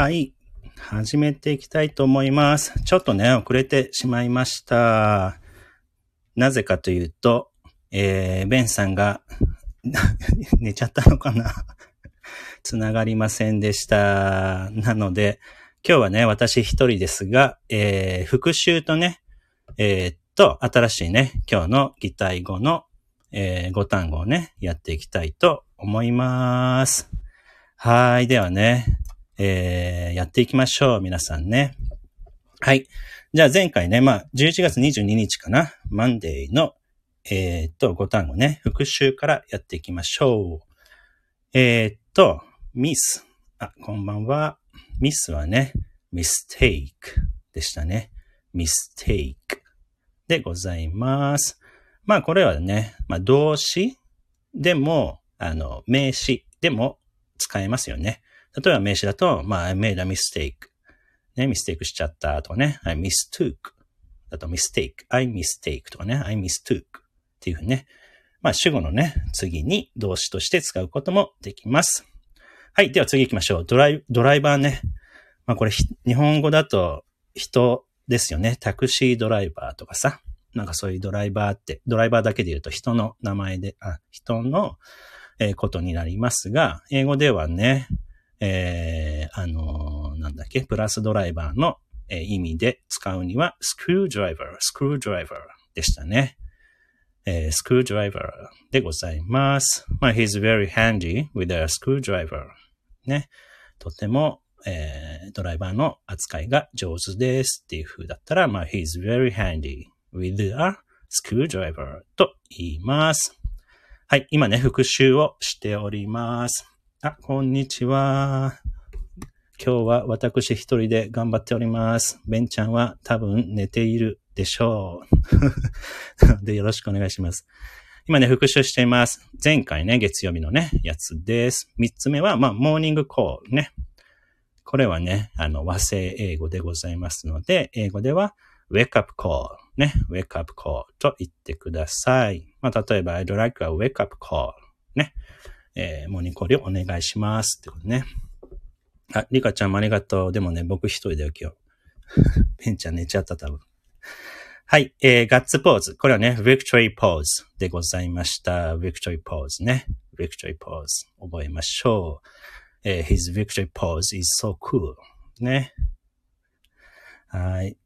はい。始めていきたいと思います。ちょっとね、遅れてしまいました。なぜかというと、えー、ベンさんが 寝ちゃったのかな？つながりませんでした。なので、今日はね、私一人ですが、えー、復習とね、えー、っと、新しいね、今日の擬態語の、えー、語単語をね、やっていきたいと思います。はい。ではね、えー、やっていきましょう。皆さんね。はい。じゃあ前回ね、まあ、11月22日かな。マンデーの、えー、っと、5単語ね、復習からやっていきましょう。えー、っと、ミス。あ、こんばんは。ミスはね、ミステイクでしたね。ミステイクでございます。まあこれはね、まあ動詞でも、あの、名詞でも使えますよね。例えば名詞だと、まあ、I made a mistake. ね、ミステイクしちゃったとかね、I mistook だと mistake, I mistake とかね、I mistook っていうふうにね、まあ、主語のね、次に動詞として使うこともできます。はい。では次行きましょう。ドライ、ドライバーね。まあこれ、日本語だと人ですよね。タクシードライバーとかさ。なんかそういうドライバーって、ドライバーだけで言うと人の名前で、あ、人の、え、ことになりますが、英語ではね、えー、あのー、なんだっけ、プラスドライバーの、えー、意味で使うには、スクルードライバー、スクルードライバーでしたね。えー、スクルードライバーでございます。まあ、he's very handy with a screwdriver. ね。とても、えー、ドライバーの扱いが上手ですっていう風だったら、まあ、he's very handy with a screwdriver と言います。はい。今ね、復習をしております。あ、こんにちは。今日は私一人で頑張っております。ベンちゃんは多分寝ているでしょう。で、よろしくお願いします。今ね、復習しています。前回ね、月曜日のね、やつです。三つ目は、まあ、モーニングコールね。これはね、あの、和製英語でございますので、英語では、wake up call ね、wake up call と言ってください。まあ、例えば、I'd like a wake up call ね。えー、モニコリをお願いしますってことね。あ、リカちゃんもありがとう。でもね、僕一人だよ、今日。ペンちゃん寝ちゃった、多分。はい、えー、ガッツポーズ。これはね、victory pose でございました。victory pose ね。victory pose 覚えましょう。えー、his victory pose is so cool ね。はい。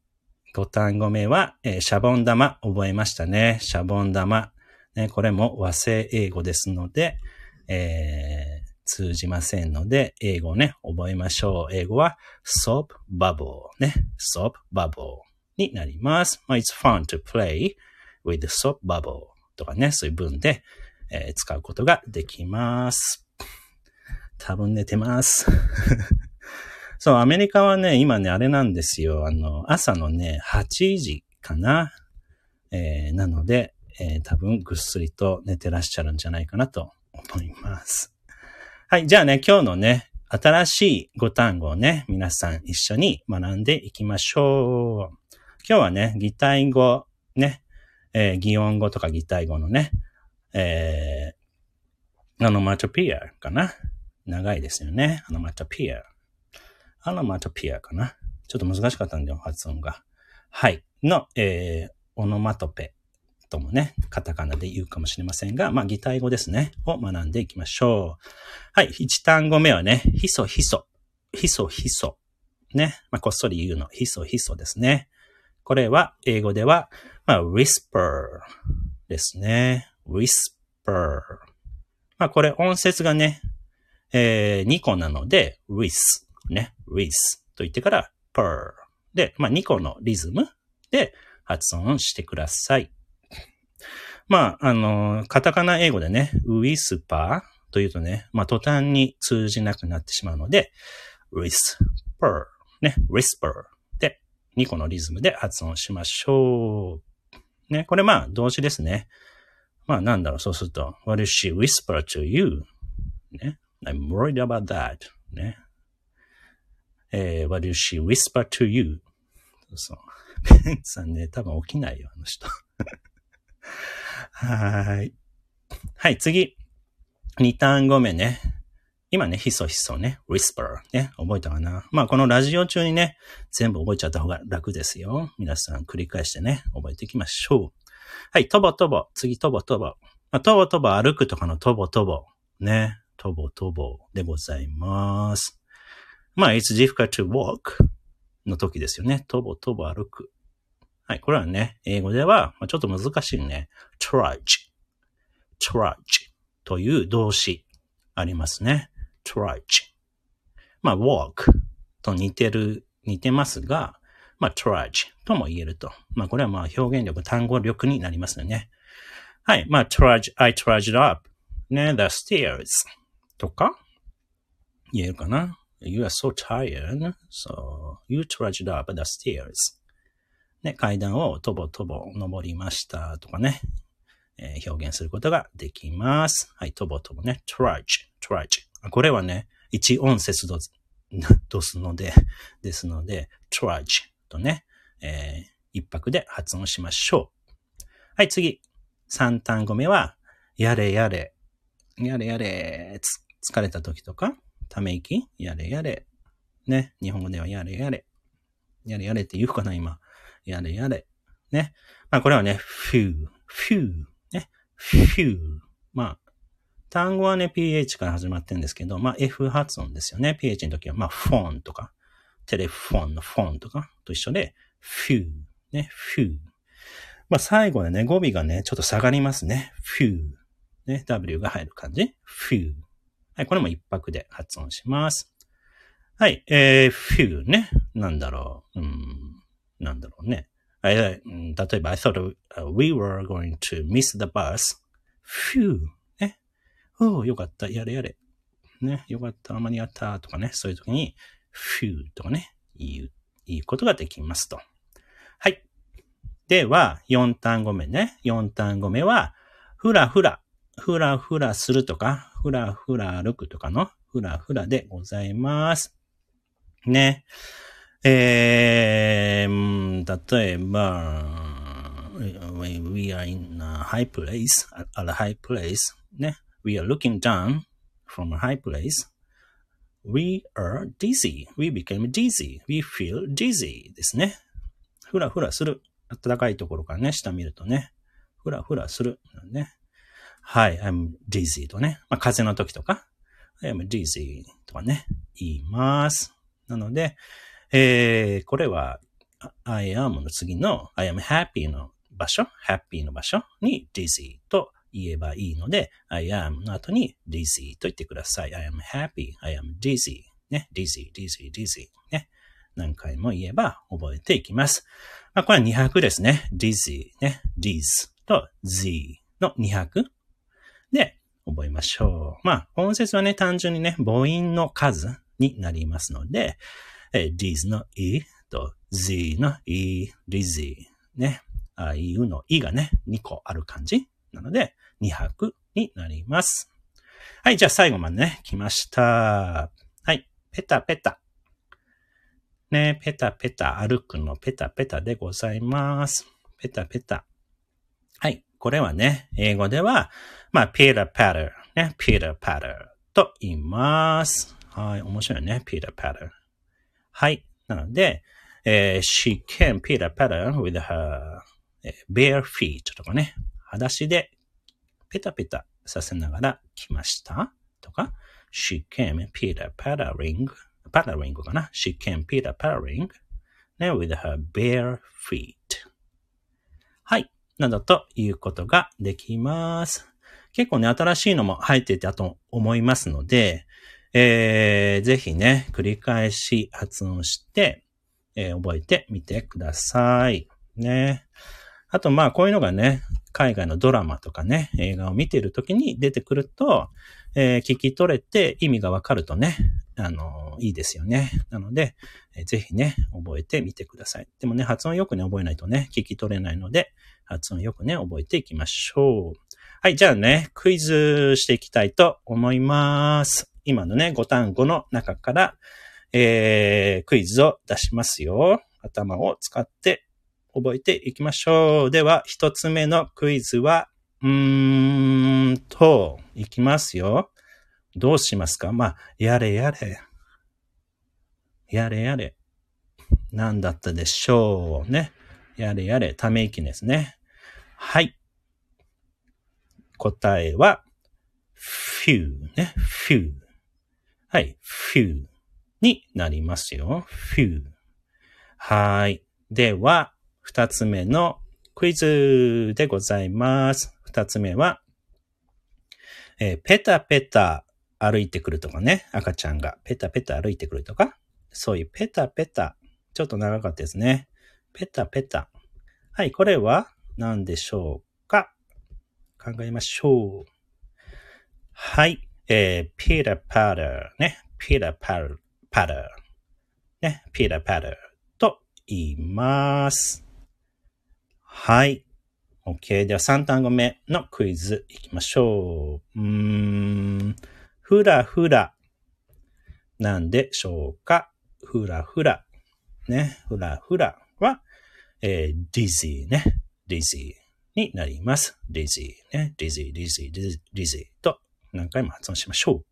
五単語目は、えー、シャボン玉覚えましたね。シャボン玉。ね、これも和製英語ですので、えー、通じませんので、英語をね、覚えましょう。英語は soap bubble ね。soap bubble になります。まあ、it's fun to play with soap bubble とかね、そういう文で、えー、使うことができます。多分寝てます。そう、アメリカはね、今ね、あれなんですよ。あの、朝のね、8時かな。えー、なので、えー、多分ぐっすりと寝てらっしゃるんじゃないかなと思います。はい。じゃあね、今日のね、新しい語単語をね、皆さん一緒に学んでいきましょう。今日はね、擬態語、ね、えー、擬音語とか擬態語のね、えー、アノマトピアかな？長いですよね。アノマトピア。アノマトピアかな？ちょっと難しかったんだよ、発音が。はい。の、えー、オノマトペともね、カタカナで言うかもしれませんが、まあ、擬態語ですね、を学んでいきましょう。はい、一単語目はね、ひそひそ、ひそひそ。ね、まあ、こっそり言うの、ひそひそですね。これは、英語では、まあ、whisper ですね。whisper。まあ、これ音節がね、えー、2個なので、with ね、with と言ってから、per で、まあ、2個のリズムで発音してください。まあ、あの、カタカナ英語でね、ウィスパーというとね、まあ、途端に通じなくなってしまうので、whisper, ね、whisper で、2個のリズムで発音しましょう。ね、これまあ、動詞ですね。まあ、なんだろう、そうすると、what does she whisper to you? ね、I'm worried about that. ね。えー、what does she whisper to you? そう。ベンさんね、多分起きないよ、あの人。はい。はい、次。二単語目ね。今ね、ひそひそね、whisper ね、覚えたかな？まあこのラジオ中にね、全部覚えちゃった方が楽ですよ。皆さん繰り返してね、覚えていきましょう。はい、とぼとぼ。次、とぼとぼ。まあ、とぼとぼ歩くとかのとぼとぼ。ね、とぼとぼでございます。まあ、it's difficult to walk の時ですよね。とぼとぼ歩く。はい、これはね、英語では、まあ、ちょっと難しいね。trudge, trudge という動詞ありますね。trudge。まあ、walk と似てる、似てますが、まあ、trudge とも言えると。まあ、これはまあ表現力、単語力になりますよね。はい。まあ、trudge, I trudged up ね、the stairs とか言えるかな ?You are so tired, so you trudged up the stairs. ね、階段をとぼとぼ登りましたとかね、えー、表現することができます。はい、とぼとぼね、trudge, trudge. これはね、一音節度ですので、ですので、trudge とね、えー、一泊で発音しましょう。はい、次。三単語目は、やれやれ、やれやれ、つ、疲れた時とか、ため息、やれやれ。ね、日本語ではやれやれ。やれやれって言うかな、今。やれやれ。ね。まあ、これはね、few, few, ね、few. まあ、単語はね、ph から始まってるんですけど、まあ、f 発音ですよね。ph の時は、まあ、フォンとか、テレフォンのフォンとかと一緒で、few, ね、few. まあ、最後でね、語尾がね、ちょっと下がりますね。few. ね、w が入る感じ。few. はい、これも一拍で発音します。はい、えー、few ね。なんだろう。うん、なんだろうね。例えば、I thought we were going to miss the bus. few. ね。おー、よかった。やれやれ。ね。よかった。間に合った。とかね。そういう時に、few とかね。言う、言うことができますと。はい。では、4単語目ね。4単語目は、ふらふら、ふらふらするとか、ふらふら歩くとかの、ふらふらでございます。ね。えー、例えば、we are in a high place, at a high place, ね。we are looking down from a high place. We are dizzy. We became dizzy. We feel dizzy ですね。ふらふらする。暖かいところからね、下見るとね、ふらふらする。ね。はい、I'm dizzy とね。まあ、風の時とか、I'm dizzy とかね、言います。なので、えー、これは、I am の次の I am happy の場所、happy の場所に dizzy と言えばいいので、I am の後に dizzy と言ってください。I am happy, I am dizzy ね、dizzy, dizzy, dizzy ね。何回も言えば覚えていきます。まあ、これは200ですね。dizzy ね、diz と z の200で覚えましょう。まあ、音節はね、単純にね、母音の数になりますので、え diz の e と z の e, d, z ね。あいうの e がね、2個ある感じなので、200になります。はい、じゃあ最後までね、来ました。はい、ペタペタ。ね、ペタペタ歩くのペタペタでございます。ペタペタ。はい。これはね、英語では、まあ、ピーターパター、ね、ピーターパタと言います。はい。面白いね、ピーターパタ。はい。なので、えー、she can pitter patter with her bare feet とかね、裸足でペタペタさせながら来ましたとか、she can pitter pattering パラリングかな ?She can pitter pattering ね、with her bare feet はい。などということができます。結構ね、新しいのも入っていたと思いますので、えー、ぜひね、繰り返し発音して、えー、覚えてみてください。ね。あと、まあ、こういうのがね、海外のドラマとかね、映画を見ているときに出てくると、えー、聞き取れて意味がわかるとね、あの、いいですよね。なので、えー、ぜひね、覚えてみてください。でもね、発音よくね、覚えないとね、聞き取れないので、発音よくね、覚えていきましょう。はい、じゃあね、クイズしていきたいと思います。今のね、5単語の中から、えー、クイズを出しますよ。頭を使って覚えていきましょう。では、一つ目のクイズは、うーんと、いきますよ。どうしますか？まあ、やれやれ。やれやれ。何だったでしょうね。やれやれ、ため息ですね。はい。答えは、few ね。few。はい。few になりますよ。few。はい。では、二つ目のクイズでございます。二つ目は、えー、ペタペタ歩いてくるとかね。赤ちゃんがペタペタ歩いてくるとか。そういうペタペタ。ちょっと長かったですね。ペタペタ。はい、これは何でしょうか？考えましょう。はい、えー、ピラパラね。ピラパラ、パラ。ね、ピラパラと言います。はい。OK。では3単語目のクイズいきましょう。うーん。ふらふら。なんでしょうか？ふらふら。ね。ふらふらは、えー、dizzy ね。dizzy になります。dizzy ね。dizzy, dizzy, dizzy と何回も発音しましょう。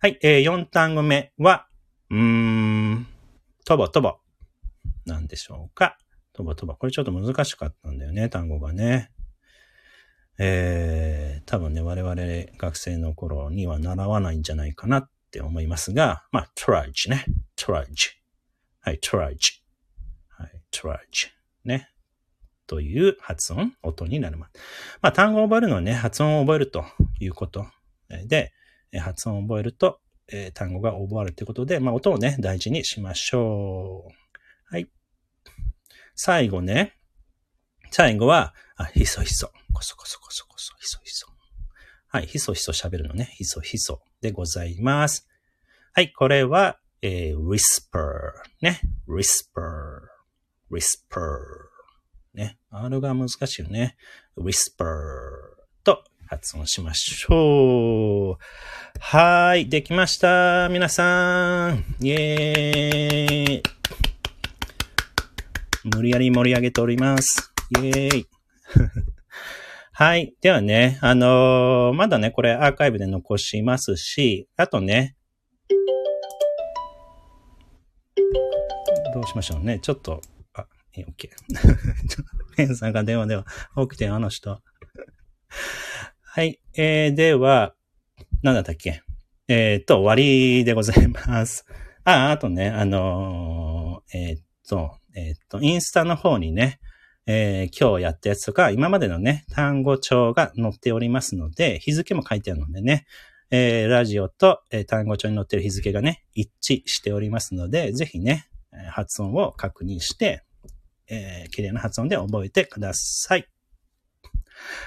はい。えー、4単語目は、うーん、とぼとぼ。なんでしょうか。とぼとぼ。これちょっと難しかったんだよね、単語がね。えー、多分ね、我々学生の頃には習わないんじゃないかなって思いますが、まあ、trudge ね。trudge。はい、trudge。はい、trudge。ね。という発音、音になります。まあ、単語を覚えるのはね、発音を覚えるということで、発音を覚えると、えー、単語が覚えるということで、まあ、音をね、大事にしましょう。はい。最後ね、最後は、あ、ひそひそ。こそこそこそこそ、ひそひそ。はい、ひそひそ喋るのね、ひそひそでございます。はい、これは、えー、whisper ね。whisper, whisper ね。R が難しいよね。whisper 発音しましょう。はい、できました。皆さん。イェーイ。無理やり盛り上げております。イェーイ。はい。ではね、あのー、まだね、これアーカイブで残しますし、あとね、どうしましょうね。ちょっと、あ、え、OK。ペンさんが電話では、起きてあの人。はい。えー、では、なんだったっけ？えっ、ー、と、終わりでございます。あ、あとね、あのー、えっ、ー、と、えっ、と、インスタの方にね、えー、今日やったやつとか、今までのね、単語帳が載っておりますので、日付も書いてあるのでね、えー、ラジオと、えー、単語帳に載ってる日付がね、一致しておりますので、ぜひね、発音を確認して、えー、綺麗な発音で覚えてください。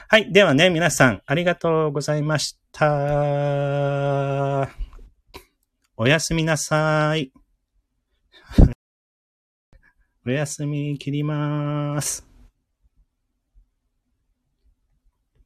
はい。ではね、皆さん、ありがとうございました。おやすみなさい。おやすみ切ります。